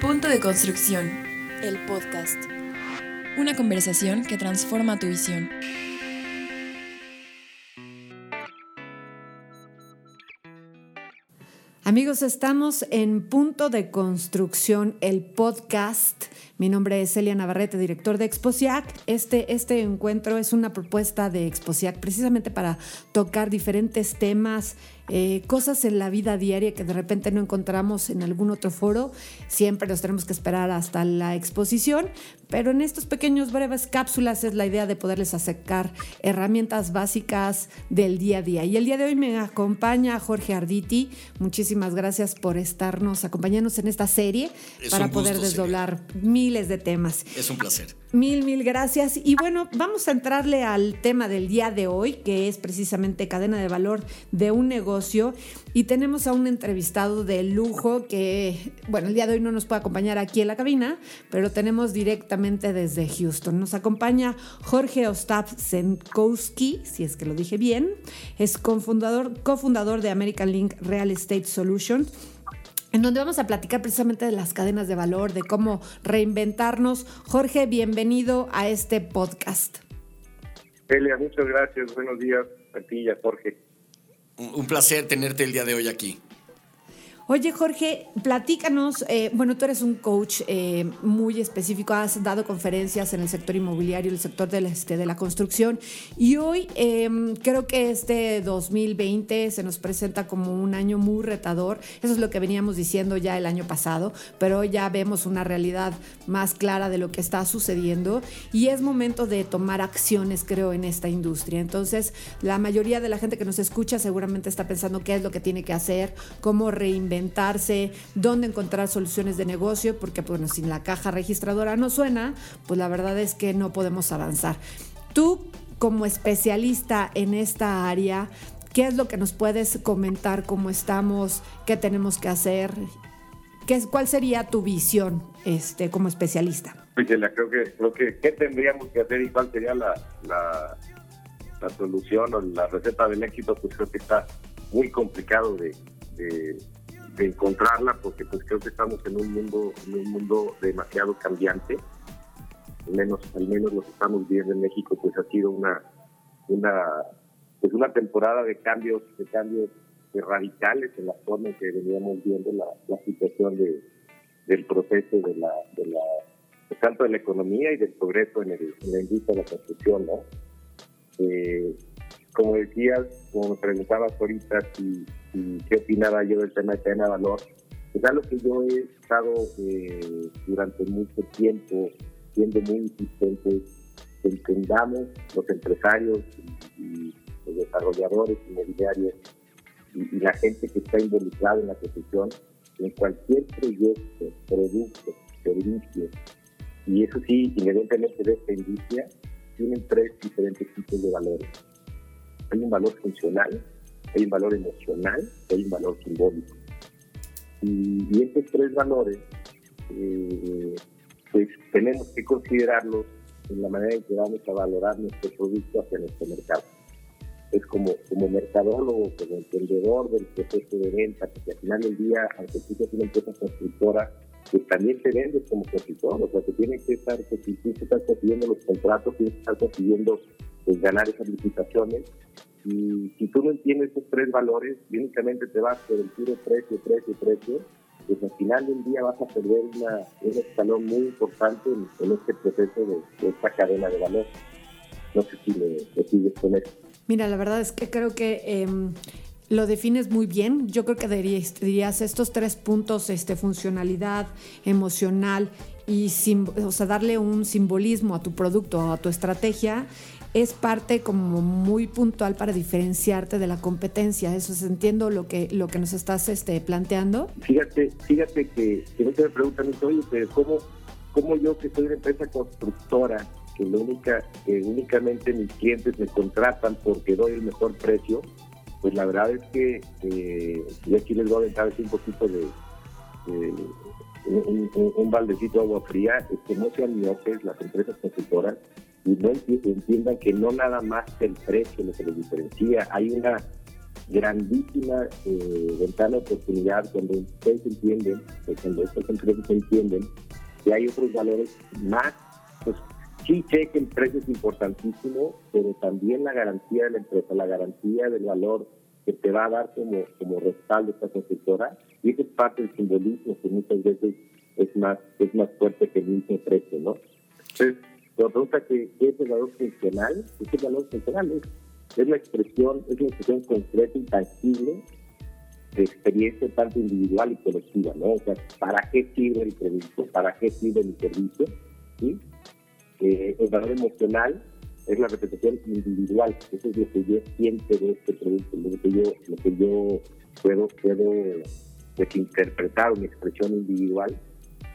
Punto de construcción. El podcast. Una conversación que transforma tu visión. Amigos, estamos en Punto de Construcción, el podcast. Mi nombre es Celia Navarrete, director de Exposiac. Este, este encuentro es una propuesta de Exposiac precisamente para tocar diferentes temas eh, cosas en la vida diaria que de repente no encontramos en algún otro foro. Siempre nos tenemos que esperar hasta la exposición, pero en estos pequeños breves cápsulas es la idea de poderles acercar herramientas básicas del día a día. Y el día de hoy me acompaña Jorge Arditi. Muchísimas gracias por estarnos, acompañándonos en esta serie para poder desdoblar miles de temas. Es un placer. Mil, mil gracias. Y bueno, vamos a entrarle al tema del día de hoy, que es precisamente cadena de valor de un negocio. Y tenemos a un entrevistado de lujo que, bueno, el día de hoy no nos puede acompañar aquí en la cabina, pero tenemos directamente desde Houston. Nos acompaña Jorge Ostap Zenkowski, si es que lo dije bien. Es cofundador, cofundador de American Link Real Estate Solutions en donde vamos a platicar precisamente de las cadenas de valor, de cómo reinventarnos. Jorge, bienvenido a este podcast. Elia, muchas gracias. Buenos días a ti y a Jorge. Un placer tenerte el día de hoy aquí. Oye, Jorge, platícanos. Eh, bueno, tú eres un coach eh, muy específico, has dado conferencias en el sector inmobiliario, el sector del, este, de la construcción. Y hoy em, creo que este 2020 se nos presenta como un año muy retador. Eso es lo que veníamos diciendo ya el año pasado, pero hoy ya vemos una realidad más clara de lo que está sucediendo. Y es momento de tomar acciones, creo, en esta industria. Entonces, la mayoría de la gente que nos escucha seguramente está pensando qué es lo que tiene que hacer, cómo reinventar dónde encontrar soluciones de negocio, porque bueno, sin la caja registradora no suena, pues la verdad es que no podemos avanzar. Tú, como especialista en esta área, ¿qué es lo que nos puedes comentar? ¿Cómo estamos? ¿Qué tenemos que hacer? ¿Qué, ¿Cuál sería tu visión este, como especialista? Pues creo que, creo que ¿qué tendríamos que hacer y cuál sería la, la, solución o la receta del éxito? Pues creo que está muy complicado de encontrarla porque pues creo que estamos en un mundo en un mundo demasiado cambiante. Al menos al menos lo que estamos viendo en México pues ha sido una una pues una temporada de cambios de cambios radicales en la forma en que veníamos viendo la, situación de, del proceso de la de la tanto de la economía y del progreso en, el, en la industria de la construcción no eh, como decías, como me preguntabas ahorita si, qué opinaba yo del tema de cadena de valor, es algo que yo he estado eh, durante mucho tiempo siendo muy insistente que entendamos los empresarios y, los desarrolladores inmobiliarios y, y, la gente que está involucrada en la construcción en cualquier proyecto, producto, servicio, y eso sí, independientemente de esta industria, tienen tres diferentes tipos de valores. Hay un valor funcional, hay un valor emocional y hay un valor simbólico. Y, estos tres valores, eh, pues tenemos que considerarlos en la manera en que vamos a valorar nuestro producto hacia nuestro mercado. Es como, como mercadólogo, como emprendedor del proceso de venta, porque al final del día, aunque tú seas una empresa constructora, pues también te vendes como constructor, o sea, te tienes que estar, pues, si tú estás consiguiendo los contratos, tienes que estar consiguiendo pues, ganar esas licitaciones, y si tú no entiendes esos tres valores únicamente te vas por el puro precio, precio, precio, pues al final del día vas a perder una, un escalón muy importante en, este proceso de, esta cadena de valor. No sé si me, sigues con eso. Mira, la verdad es que creo que em, lo defines muy bien. Yo creo que dirías, dirías estos tres puntos, este, funcionalidad, emocional y o sea, darle un simbolismo a tu producto, a tu estrategia, es parte como muy puntual para diferenciarte de la competencia. Eso es, entiendo lo que, lo que nos estás este, planteando. Fíjate, fíjate que, que me preguntan, oye, pero ¿cómo, ¿cómo yo que soy una empresa constructora, que, lo única, que únicamente mis clientes me contratan porque doy el mejor precio? Pues la verdad es que, y aquí les voy a aventar un poquito de, un, un, baldecito de agua fría, es que no sean miopes las empresas constructoras no entiendan que no nada más el precio lo que les diferencia, hay una grandísima eh, ventana de oportunidad cuando ustedes entienden, cuando estas empresas entienden que hay otros valores más, pues sí sé que el precio es importantísimo, pero también la garantía de la empresa, la garantía del valor que te va a dar como, como respaldo esta constructora, y eso es parte del simbolismo que muchas veces es más, es más fuerte que el mismo precio, ¿no? Entonces, la pregunta que es el valor funcional, es el valor funcional, es es la expresión, es la expresión concreta y tangible de experiencia tanto individual y colectiva, ¿no? O sea, ¿para qué sirve el producto? ¿Para qué sirve el servicio? ¿Sí? Eh, el valor emocional es la representación individual, eso es lo que yo siento de este producto, lo que yo, lo que yo puedo, puedo pues, interpretar una expresión individual.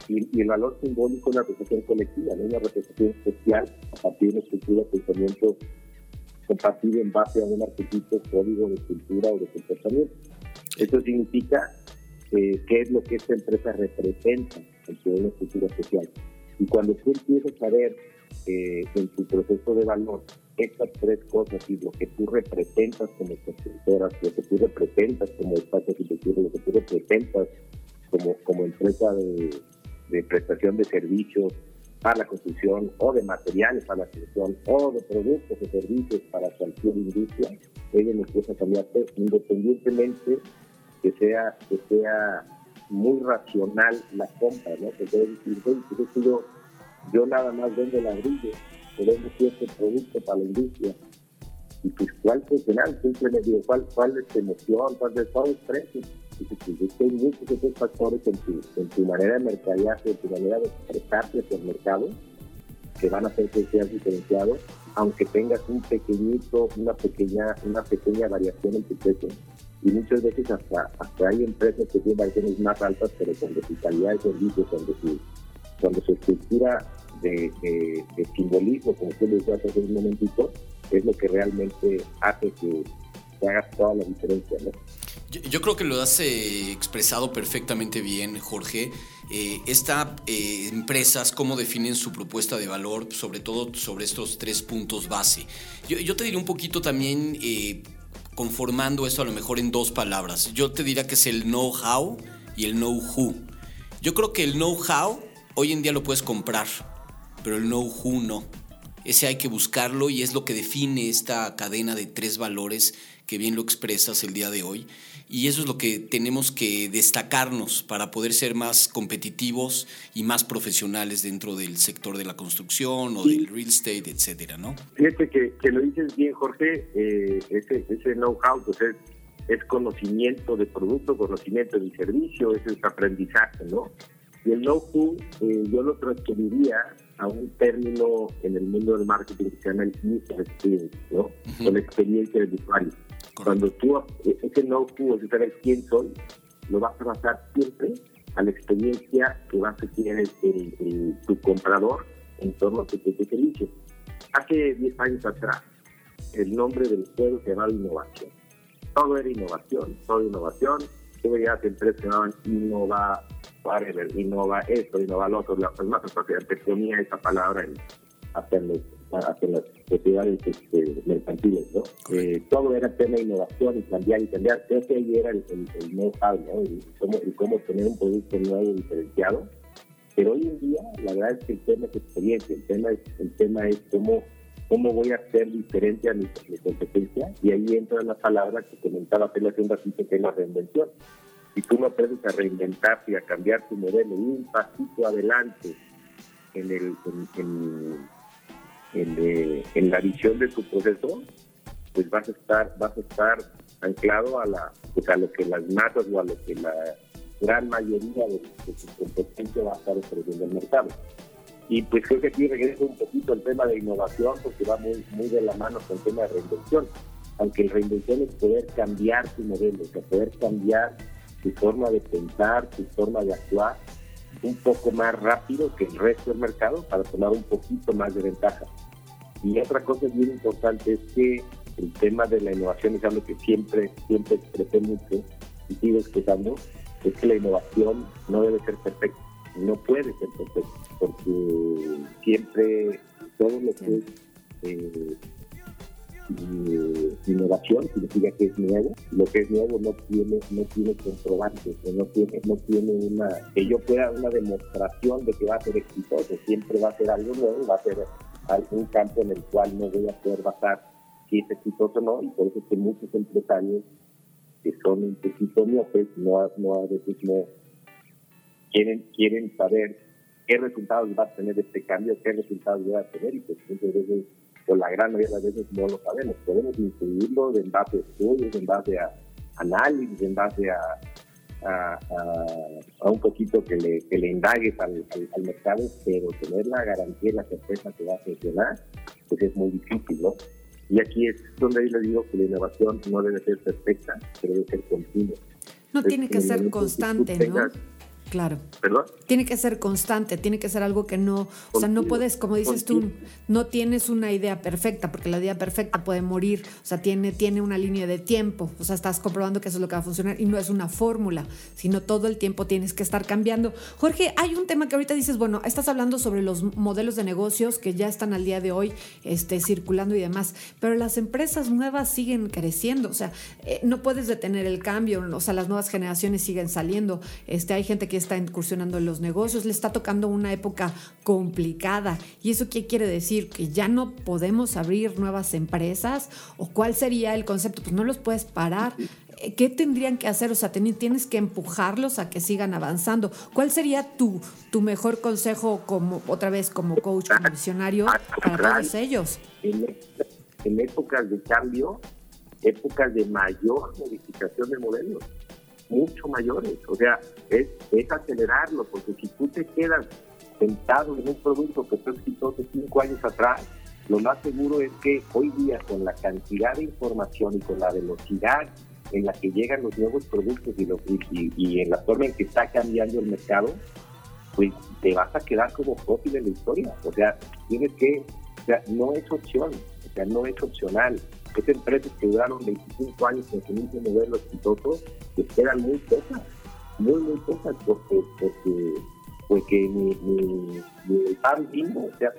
Y, el valor simbólico es la representación colectiva, ¿no? una representación social a partir de una estructura de pensamiento compartido en base a un arquetipo, código de cultura o de comportamiento. Eso significa eh, qué es lo que esta empresa representa en una estructura social. Y cuando tú empiezas a ver eh, en tu proceso de valor estas tres cosas y lo que tú representas como constructora, lo que tú representas como espacio arquitectura, lo que tú representas como, como empresa de, de prestación de servicios, para la construcción o de materiales para la construcción o de productos o servicios para cualquier industria, ella nos puede cambiarte independientemente que sea, que sea muy racional la compra, ¿no? Que puede decir, pues yo, yo nada más vendo ladrillo, o vendo cierto producto para la industria, y pues cuál funcional, simplemente digo, cuál, cuál es tu emoción, cuál es el precio hay muchos otros factores en tu, en tu manera de mercadearse, en tu manera de expresarte hacia el mercado, que van a hacer que seas diferenciado, aunque tengas un pequeñito, una pequeña, una pequeña variación en tu precio. Y muchas veces hasta, hasta hay empresas que tienen variaciones más altas, pero su calidad de servicio, cuando su, su estructura de, de, simbolismo, como tú decías hace un momentito, es lo que realmente hace que, que hagas toda la diferencia. ¿no? Yo, creo que lo has eh, expresado perfectamente bien, Jorge. Eh, eh, empresas, cómo definen su propuesta de valor, sobre todo sobre estos tres puntos base. Yo, te diría un poquito también, conformando esto a lo mejor en dos palabras. Yo te diría que es el know-how y el know-who. Yo creo que el know-how hoy en día lo puedes comprar, pero el know-who no. Ese hay que buscarlo y es lo que define esta cadena de tres valores que bien lo expresas el día de hoy. Y eso es lo que tenemos que destacarnos para poder ser más competitivos y más profesionales dentro del sector de la construcción o del real estate, etcétera, ¿no? Fíjate que, que lo dices bien, Jorge, eh, ese, ese know-how pues es, es, conocimiento de producto, conocimiento de servicio, ese es aprendizaje, ¿no? Y el know-how eh, yo lo transferiría a un término en el mundo del marketing que se llama el user experience, ¿no? Con experiencia del usuario. Cuando tú, ese know-how de saber quién soy, lo vas a basar siempre a la experiencia que vas a tener el, tu comprador en torno a tu servicio. Hace 10 años atrás, el nombre del juego se llamaba innovación. Todo era innovación, todo innovación. Tú veías empresas que llamaban innova, whatever, innova esto, innova lo otro, más, porque ponía esa palabra en, hasta en las sociedades este, mercantiles, ¿no? Eh, todo era tema de innovación y cambiar y cambiar. Creo que ahí era el, el, know-how, ¿no? Y cómo, cómo tener un producto nuevo y diferenciado. Pero hoy en día, la verdad es que el tema es experiencia, el tema es, el tema es cómo, cómo voy a ser diferente a mi, competencia. Y ahí entra la palabra que comentaba hace un ratito, que es la reinvención. Si tú no aprendes a reinventarte y a cambiar tu modelo un pasito adelante en el, en, en, la visión de tu proceso, pues vas a estar, vas a estar anclado a la, pues a lo que las masas o a lo que la gran mayoría de, tu competencia va a estar ofreciendo el mercado. Y pues creo que aquí regreso un poquito al tema de innovación, porque va muy, muy de la mano con el tema de reinvención. Aunque la reinvención es poder cambiar tu modelo, o sea, poder cambiar tu forma de pensar, tu forma de actuar, un poco más rápido que el resto del mercado para tomar un poquito más de ventaja. Y otra cosa bien importante es que el tema de la innovación es algo que siempre, siempre expresé mucho y sigo expresando, es que la innovación no debe ser perfecta, no puede ser perfecta, porque siempre todo lo que eh, innovación significa que es nuevo. Lo que es nuevo no tiene, no tiene comprobantes, no tiene, no tiene una, que yo pueda una demostración de que va a ser exitoso. Siempre va a ser algo nuevo, va a ser algún campo en el cual no voy a poder basar si es exitoso o no, y por eso es que muchos empresarios que son un poquito miopes, no, no a veces no quieren, quieren saber qué resultados va a tener este cambio, qué resultados va a tener, y pues muchas veces pues la gran mayoría de las veces no lo sabemos. Podemos incluirlo en base a estudios, en base a análisis, en base a, a, un poquito que le, que le indagues al, al, mercado, pero tener la garantía y la certeza que va a funcionar, pues es muy difícil, ¿no? Y aquí es donde yo le digo que la innovación no debe ser perfecta, pero debe ser continua. No tiene que ser constante, ¿no? Claro. Tiene que ser constante, tiene que ser algo que no, o sea, no puedes, como dices tú, no tienes una idea perfecta, porque la idea perfecta puede morir, o sea, tiene, tiene una línea de tiempo, o sea, estás comprobando que eso es lo que va a funcionar y no es una fórmula, sino todo el tiempo tienes que estar cambiando. Jorge, hay un tema que ahorita dices, bueno, estás hablando sobre los modelos de negocios que ya están al día de hoy este, circulando y demás, pero las empresas nuevas siguen creciendo, o sea, eh, no puedes detener el cambio, o sea, las nuevas generaciones siguen saliendo, este, hay gente que está incursionando en los negocios, le está tocando una época complicada. ¿Y eso qué quiere decir? ¿Que ya no podemos abrir nuevas empresas? ¿O cuál sería el concepto? Pues no los puedes parar. Eh, ¿Qué tendrían que hacer? O sea, tienes que empujarlos a que sigan avanzando. ¿Cuál sería tu, tu mejor consejo como otra vez como coach, como visionario para todos ellos? En, en épocas de cambio, épocas de mayor modificación de modelos mucho mayores. O sea, es, es acelerarlo, porque si tú te quedas sentado en un producto que fue exitoso cinco años atrás, lo más seguro es que hoy día con la cantidad de información y con la velocidad en la que llegan los nuevos productos y, y, y, en la forma en que está cambiando el mercado, pues te vas a quedar como fósil en la historia. O sea, tienes que, o sea, no es opción, no es opcional. Es empresas que duraron 25 años en su mismo modelo exitoso, que quedan muy pocas, muy, muy pocas, porque, porque, porque ni, ni, el pan bimbo, o sea,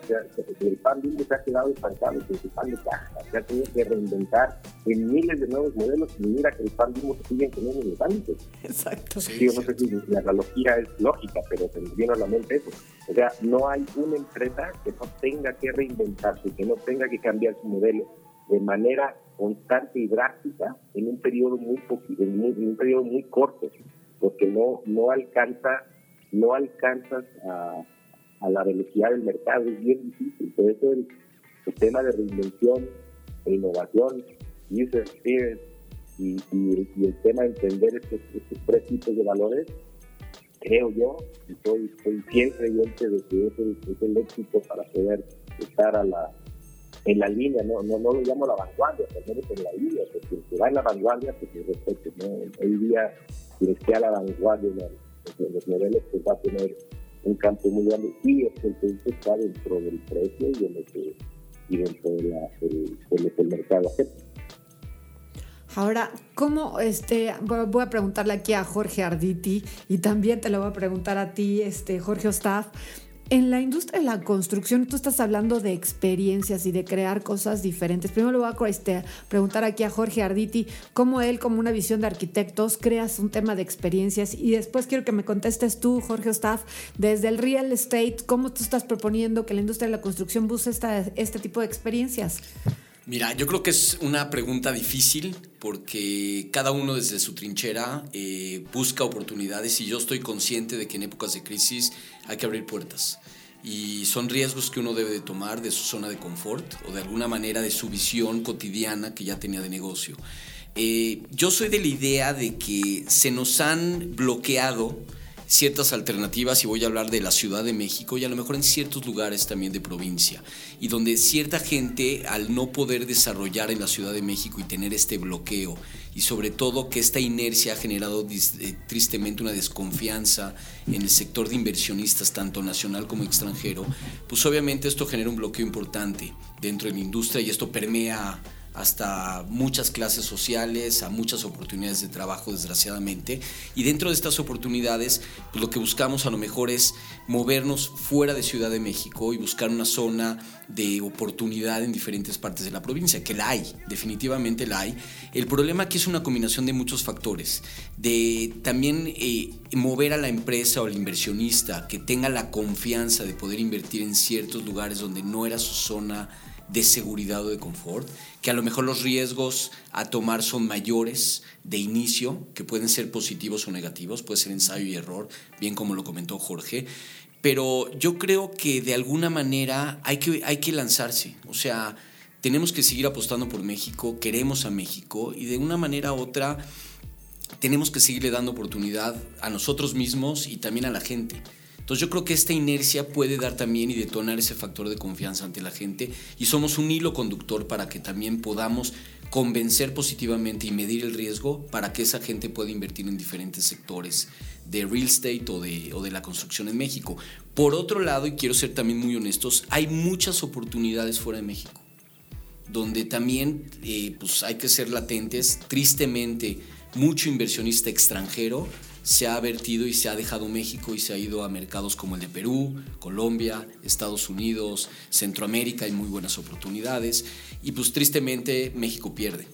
el pan bimbo se ha quedado estancado en su pan de caja, se ha tenido que reinventar en miles de nuevos modelos y mira que el pan bimbo se sigue teniendo en los ámbitos. Exacto. Sí, no sé si la analogía es lógica, pero se nos viene a la mente eso. O sea, no hay una empresa que no tenga que reinventarse, que no tenga que cambiar su modelo de manera constante y drástica en un periodo muy, en un periodo muy corto, porque no, no alcanza, no alcanzas a, a la velocidad del mercado, es bien difícil. Por eso el, tema de reinvención e innovación, user experience y, el tema de entender estos, estos, tres tipos de valores, creo yo, y soy, soy fiel creyente de que es el, es el éxito para poder estar a la en la línea, no, no, no lo llamo la vanguardia, menos en la línea, porque si va en la vanguardia, pues respeto, ¿no? Hoy día, quien esté a la vanguardia en, los modelos, pues va a tener un campo muy grande y el producto está dentro del precio y, en y dentro de, la, del, del mercado Ahora, ¿cómo este voy a preguntarle aquí a Jorge Arditi y también te lo voy a preguntar a ti, este Jorge Ostaf? En la industria de la construcción, tú estás hablando de experiencias y de crear cosas diferentes. Primero le voy a este, preguntar aquí a Jorge Arditi cómo él, como una visión de arquitectos, creas un tema de experiencias. Y después quiero que me contestes tú, Jorge Staff, desde el real estate, cómo tú estás proponiendo que la industria de la construcción busque este tipo de experiencias. Mira, yo creo que es una pregunta difícil porque cada uno desde su trinchera eh, busca oportunidades y yo estoy consciente de que en épocas de crisis hay que abrir puertas y son riesgos que uno debe de tomar de su zona de confort o de alguna manera de su visión cotidiana que ya tenía de negocio. Eh, yo soy de la idea de que se nos han bloqueado ciertas alternativas y voy a hablar de la Ciudad de México y a lo mejor en ciertos lugares también de provincia y donde cierta gente al no poder desarrollar en la Ciudad de México y tener este bloqueo y sobre todo que esta inercia ha generado eh, tristemente una desconfianza en el sector de inversionistas tanto nacional como extranjero, pues obviamente esto genera un bloqueo importante dentro de la industria y esto permea hasta muchas clases sociales, a muchas oportunidades de trabajo, desgraciadamente. Y dentro de estas oportunidades, pues lo que buscamos a lo mejor es movernos fuera de Ciudad de México y buscar una zona de oportunidad en diferentes partes de la provincia, que la hay, definitivamente la hay. El problema aquí es una combinación de muchos factores, de también eh, mover a la empresa o al inversionista que tenga la confianza de poder invertir en ciertos lugares donde no era su zona de seguridad o de confort, que a lo mejor los riesgos a tomar son mayores de inicio, que pueden ser positivos o negativos, puede ser ensayo y error, bien como lo comentó Jorge, pero yo creo que de alguna manera hay que, hay que lanzarse, o sea, tenemos que seguir apostando por México, queremos a México y de una manera u otra tenemos que seguirle dando oportunidad a nosotros mismos y también a la gente. Entonces yo creo que esta inercia puede dar también y detonar ese factor de confianza ante la gente y somos un hilo conductor para que también podamos convencer positivamente y medir el riesgo para que esa gente pueda invertir en diferentes sectores de real estate o de, o de la construcción en México. Por otro lado, y quiero ser también muy honestos, hay muchas oportunidades fuera de México, donde también eh, pues hay que ser latentes. Tristemente, mucho inversionista extranjero se ha vertido y se ha dejado México y se ha ido a mercados como el de Perú, Colombia, Estados Unidos, Centroamérica, hay muy buenas oportunidades y pues tristemente México pierde.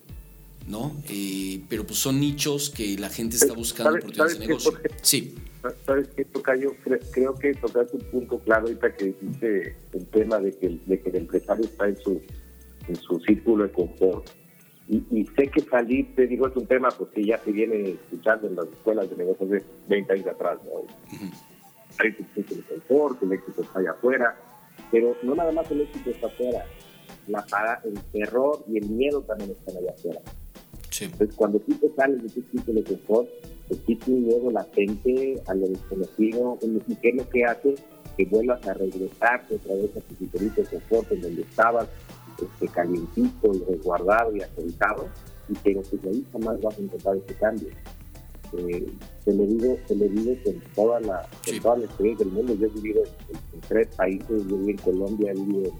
¿no? Eh, pero pues son nichos que la gente está buscando oportunidades de negocio. sí. ¿Sabes qué, Tocayo? Creo que tocaste un punto claro ahorita que dice el tema de que, de que el empresario está en su, en su círculo de confort y, sé que salir, te digo, es un tema pues que ya se viene escuchando en las escuelas de negocios de 20 años atrás, ¿no? Hay que el confort, el éxito está allá afuera, pero no nada más el éxito está afuera, la el terror y el miedo también están allá afuera. Entonces, cuando tú te sales de tu círculo de confort, existe un miedo latente a lo desconocido, ¿y qué es lo que hace? Que vuelvas a regresarte otra vez a tu círculo de confort en donde estabas, este, calientito y resguardado y aceitado, y pero pues ahí jamás vas a encontrar ese cambio. Eh, se le digo, se le digo que en toda la, toda la experiencia del mundo, yo he vivido en, tres países, yo viví en Colombia, he vivido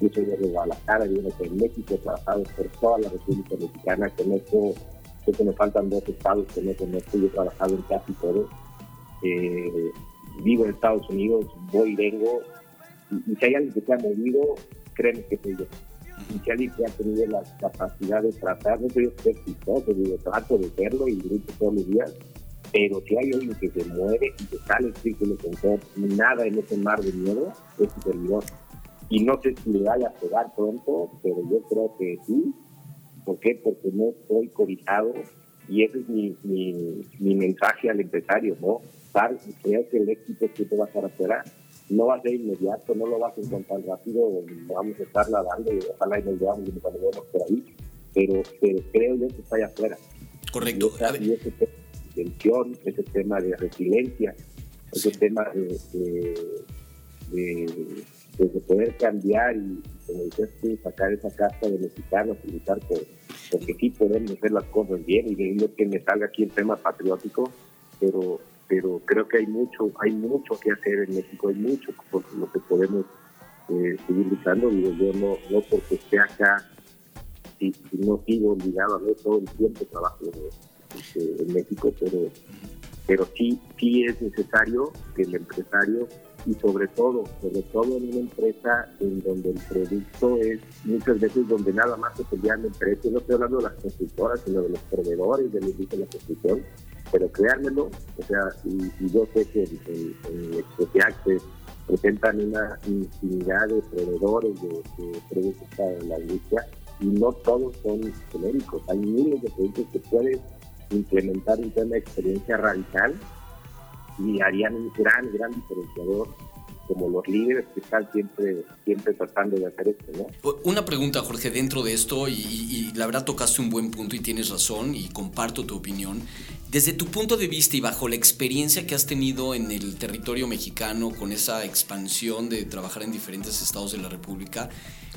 incluso de Guadalajara, he vivido en México, he trabajado por toda la República Mexicana, conozco, creo que me faltan dos estados que no conozco, yo he trabajado en casi todo. Eh, vivo en Estados Unidos, voy y vengo, y, y si hay alguien que se ha movido, créeme que soy yo y alguien que ha tenido la capacidad de tratar, no soy exitoso, digo, trato de serlo y grito todos los días, pero si hay alguien que se muere y que sale el círculo con nada en ese mar de miedo, es su servidor. Y no sé si le vaya a pegar pronto, pero yo creo que sí. ¿Por qué? Porque no estoy cobijado y ese es mi, mensaje al empresario, ¿no? Creo que el éxito que te va a estar no va a ser inmediato, no lo vas a encontrar rápido, vamos a estar nadando y ojalá y nos veamos por ahí, pero, pero creo yo que está allá afuera. Correcto. Y, ese tema de tensión, ese tema de resiliencia, ese tema de, de, poder cambiar y, como dices tú, sacar esa casta de mexicanos y luchar por, porque sí podemos hacer las cosas bien y que me salga aquí el tema patriótico, pero pero creo que hay mucho, hay mucho que hacer en México, hay mucho por lo que podemos eh, seguir luchando. Digo, yo no, no porque esté acá, si, no sigo obligado a ver todo el tiempo trabajo este, en México, pero, pero sí, sí es necesario que el empresario y sobre todo, sobre todo en una empresa en donde el producto es muchas veces donde nada más se pelean entre ellos, no estoy hablando de las constructoras, sino de los proveedores de de la construcción, pero créanmelo, o sea, y, yo sé que en, en, se presentan una infinidad de proveedores de, productos para la industria y no todos son genéricos. Hay miles de productos que pueden implementar un tema de experiencia radical y harían un gran, gran diferenciador como los líderes que están siempre, siempre tratando de hacer esto, ¿no? Una pregunta, Jorge, dentro de esto, y, y, la verdad tocaste un buen punto y tienes razón, y comparto tu opinión. Desde tu punto de vista y bajo la experiencia que has tenido en el territorio mexicano con esa expansión de trabajar en diferentes estados de la República,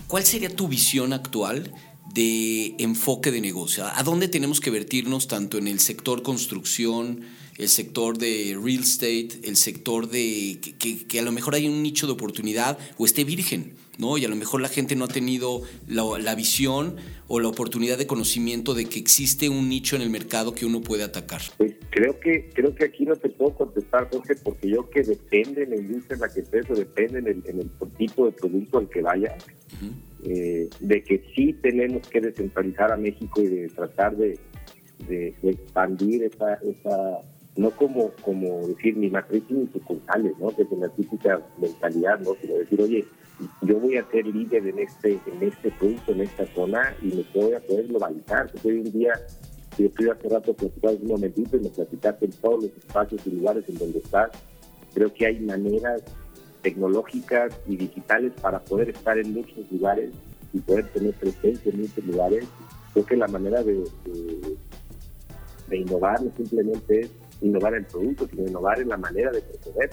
¿cuál sería tu visión actual de enfoque de negocio? ¿A dónde tenemos que vertirnos tanto en el sector construcción, el sector de real estate, el sector de que, a lo mejor hay un nicho de oportunidad o esté virgen, ¿no? Y a lo mejor la gente no ha tenido la, visión o la oportunidad de conocimiento de que existe un nicho en el mercado que uno puede atacar. Pues creo que creo que aquí no te puedo contestar, Jorge, porque yo que depende en la industria en la que estés o depende en el, tipo de producto al que vaya, eh, de que sí tenemos que descentralizar a México y de tratar de, expandir esa, esa no como, como decir ni matriz ni sucursales, ¿no? Desde la típica mentalidad, ¿no? Sino decir, oye, yo voy a ser líder en este, en este punto, en esta zona, y me voy a poder globalizar. Porque hoy en día, yo estoy hace rato platicando un momentito y me platicaste en todos los espacios y lugares en donde estás. Creo que hay maneras tecnológicas y digitales para poder estar en muchos lugares y poder tener presencia en muchos lugares. Creo que la manera de, de, innovar no simplemente es innovar el producto, sino innovar en la manera de proceder,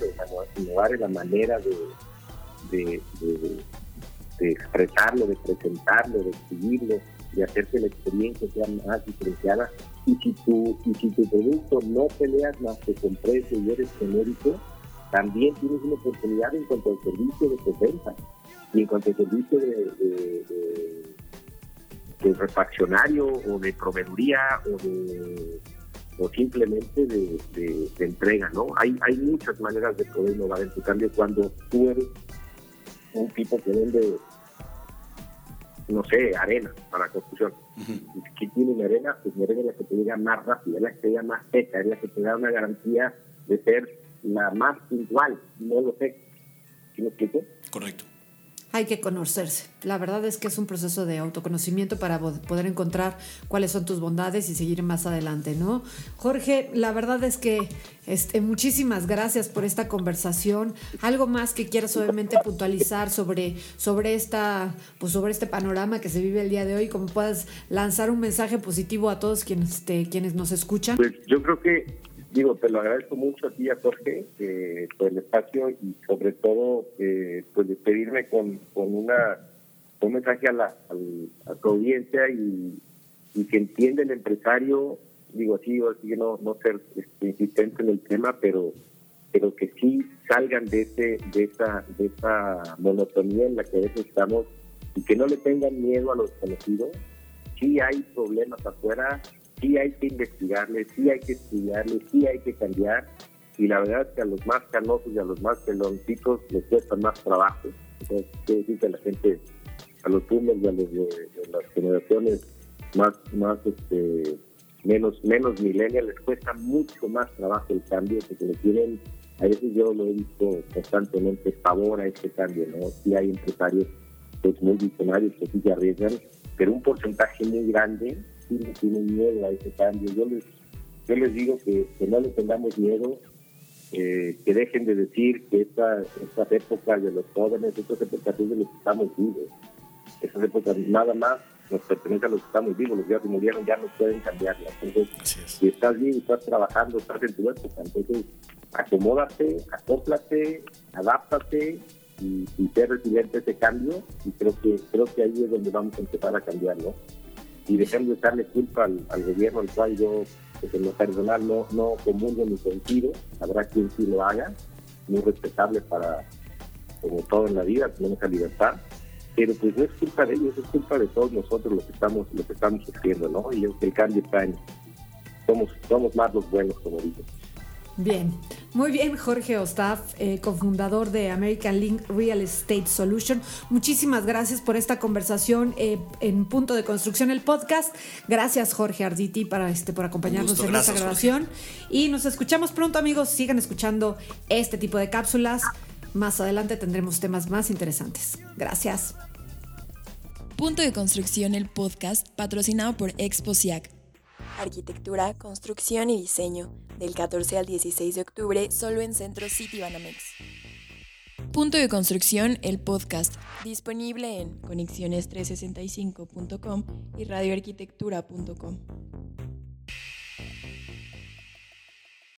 innovar en la manera de, de, expresarlo, de presentarlo, de escribirlo, de hacer que la experiencia sea más diferenciada. Y si tu, y si tu producto no peleas más que con precio y eres genérico, también tienes una oportunidad en cuanto al servicio de defensa y en cuanto al servicio de, de, refaccionario o de proveeduría o de o simplemente de, entrega, ¿no? Hay, hay muchas maneras de poder innovar en tu cambio cuando tú eres un tipo que vende, no sé, arena para construcción. ¿Qué tiene arena? Pues mi arena es la que te llega más rápida, es la que te llega más seca, es la que te da una garantía de ser la más igual, no lo sé. ¿Sí me explico? Correcto hay que conocerse. La verdad es que es un proceso de autoconocimiento para poder encontrar cuáles son tus bondades y seguir más adelante, ¿no? Jorge, la verdad es que este, muchísimas gracias por esta conversación. Algo más que quieras obviamente puntualizar sobre, sobre, esta, pues sobre este panorama que se vive el día de hoy, como puedas lanzar un mensaje positivo a todos quienes, quienes nos escuchan. Pues yo creo que digo, te lo agradezco mucho a a Jorge, eh, por el espacio y sobre todo, eh, pues despedirme con, con una un mensaje a, la, a, tu audiencia y, que entiende el empresario, digo así, así no, no ser este, insistente en el tema, pero pero que sí salgan de ese de esa de esa monotonía en la que a veces estamos y que no le tengan miedo a lo desconocido. Sí hay problemas afuera, sí hay que investigarle, sí hay que estudiarle, sí hay que cambiar. Y la verdad es que a los más canosos y a los más peloncitos les cuesta más trabajo. Entonces, quiero decir que la gente, a los boomers y a los de, las generaciones más, más este, menos, menos millennials les cuesta mucho más trabajo el cambio, porque le tienen, a veces yo lo he visto constantemente, favor a este cambio, ¿no? Sí hay empresarios pues, muy visionarios que sí se arriesgan, pero un porcentaje muy grande sí tienen miedo a ese cambio. Yo les, yo les digo que, no le tengamos miedo, eh, que dejen de decir que esta, estas épocas de los jóvenes, estas épocas de los que estamos vivos. Esas épocas nada más nos pertenecen a los que estamos vivos, los que ya se murieron ya no pueden cambiarlas. Entonces, si estás vivo, estás trabajando, estás en tu época, entonces acomódate, acóplate, adáptate y, y ser resiliente a ese cambio y creo que creo que ahí es donde vamos a empezar a cambiar, ¿no? Y dejando de darle culpa al, gobierno, al cual yo, pues, en lo personal, no, no comulgo ni sentido. Habrá quien sí lo haga, muy respetable para, como todo en la vida, tener esa libertad. Pero pues no es culpa de ellos, es culpa de todos nosotros lo que estamos, lo que estamos sufriendo, ¿no? Y el cambio está en, somos, somos más los buenos, como dicen. Bien, muy bien, Jorge Ostaf, eh, cofundador de American Link Real Estate Solution. Muchísimas gracias por esta conversación eh, en Punto de Construcción, el podcast. Gracias, Jorge Arditi, para este, por acompañarnos en esta grabación. Y nos escuchamos pronto, amigos. Sigan escuchando este tipo de cápsulas. Más adelante tendremos temas más interesantes. Gracias. Punto de Construcción, el podcast, patrocinado por Exposiac. Arquitectura, construcción y diseño del 14 al 16 de octubre solo en Centro City Banamex. Punto de construcción, el podcast, disponible en conexiones365.com y radioarquitectura.com.